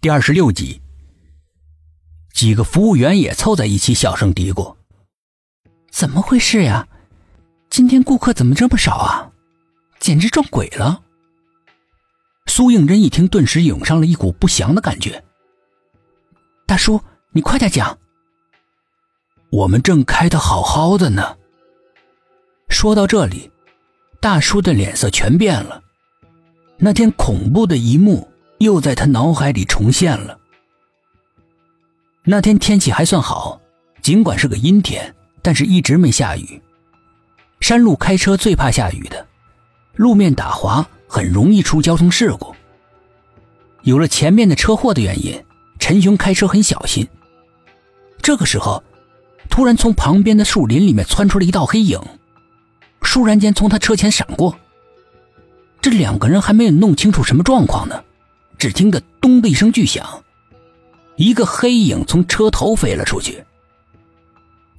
第二十六集，几个服务员也凑在一起，小声嘀咕：“怎么回事呀？今天顾客怎么这么少啊？简直撞鬼了！”苏应真一听，顿时涌上了一股不祥的感觉。大叔，你快点讲。我们正开的好好的呢。说到这里，大叔的脸色全变了。那天恐怖的一幕。又在他脑海里重现了。那天天气还算好，尽管是个阴天，但是一直没下雨。山路开车最怕下雨的，路面打滑很容易出交通事故。有了前面的车祸的原因，陈雄开车很小心。这个时候，突然从旁边的树林里面窜出了一道黑影，倏然间从他车前闪过。这两个人还没有弄清楚什么状况呢。只听得“咚”的一声巨响，一个黑影从车头飞了出去。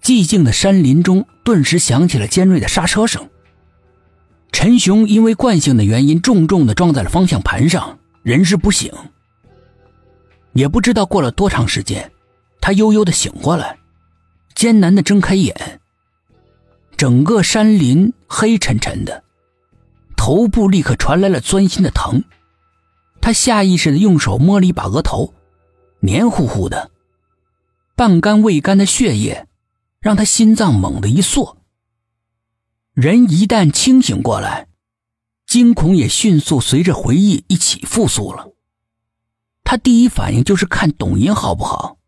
寂静的山林中顿时响起了尖锐的刹车声。陈雄因为惯性的原因，重重的撞在了方向盘上，人事不省。也不知道过了多长时间，他悠悠的醒过来，艰难的睁开眼。整个山林黑沉沉的，头部立刻传来了钻心的疼。他下意识的用手摸了一把额头，黏糊糊的，半干未干的血液，让他心脏猛地一缩。人一旦清醒过来，惊恐也迅速随着回忆一起复苏了。他第一反应就是看董银好不好，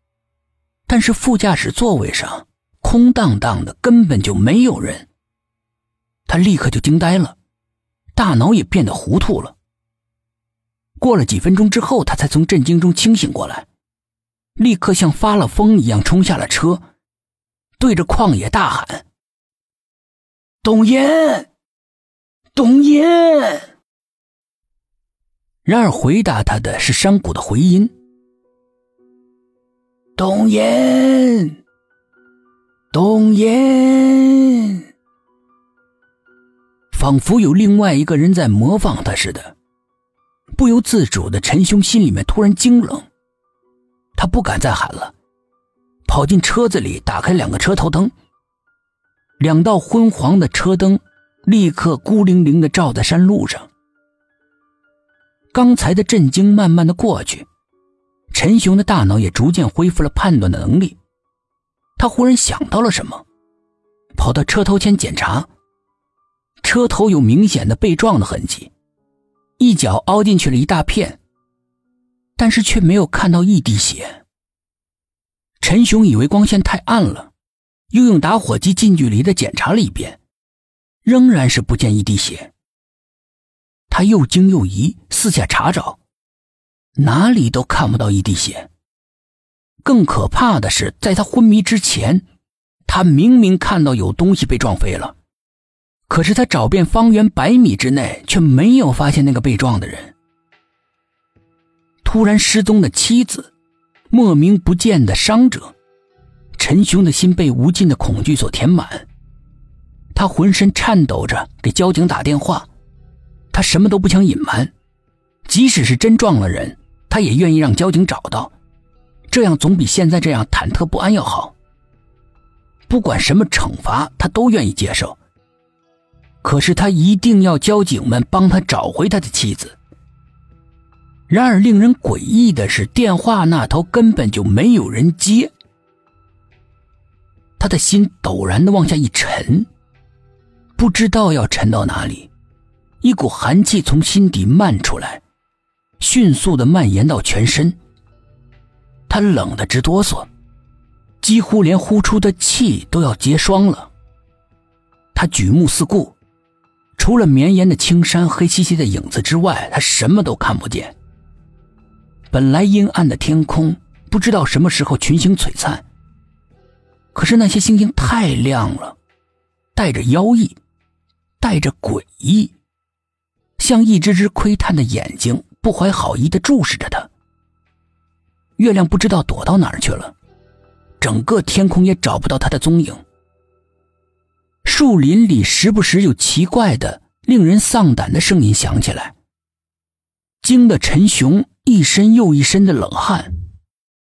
但是副驾驶座位上空荡荡的，根本就没有人。他立刻就惊呆了，大脑也变得糊涂了。过了几分钟之后，他才从震惊中清醒过来，立刻像发了疯一样冲下了车，对着旷野大喊：“董岩，董岩！”然而回答他的是山谷的回音：“董岩，董岩！”仿佛有另外一个人在模仿他似的。不由自主的，陈兄心里面突然惊冷，他不敢再喊了，跑进车子里，打开两个车头灯，两道昏黄的车灯立刻孤零零的照在山路上。刚才的震惊慢慢的过去，陈雄的大脑也逐渐恢复了判断的能力，他忽然想到了什么，跑到车头前检查，车头有明显的被撞的痕迹。一脚凹进去了一大片，但是却没有看到一滴血。陈雄以为光线太暗了，又用打火机近距离的检查了一遍，仍然是不见一滴血。他又惊又疑，四下查找，哪里都看不到一滴血。更可怕的是，在他昏迷之前，他明明看到有东西被撞飞了。可是他找遍方圆百米之内，却没有发现那个被撞的人。突然失踪的妻子，莫名不见的伤者，陈雄的心被无尽的恐惧所填满。他浑身颤抖着给交警打电话，他什么都不想隐瞒，即使是真撞了人，他也愿意让交警找到，这样总比现在这样忐忑不安要好。不管什么惩罚，他都愿意接受。可是他一定要交警们帮他找回他的妻子。然而令人诡异的是，电话那头根本就没有人接。他的心陡然的往下一沉，不知道要沉到哪里，一股寒气从心底漫出来，迅速的蔓延到全身。他冷得直哆嗦，几乎连呼出的气都要结霜了。他举目四顾。除了绵延的青山、黑漆漆的影子之外，他什么都看不见。本来阴暗的天空，不知道什么时候群星璀璨。可是那些星星太亮了，带着妖异，带着诡异，像一只只窥探的眼睛，不怀好意的注视着他。月亮不知道躲到哪儿去了，整个天空也找不到他的踪影。树林里时不时有奇怪的、令人丧胆的声音响起来，惊得陈雄一身又一身的冷汗。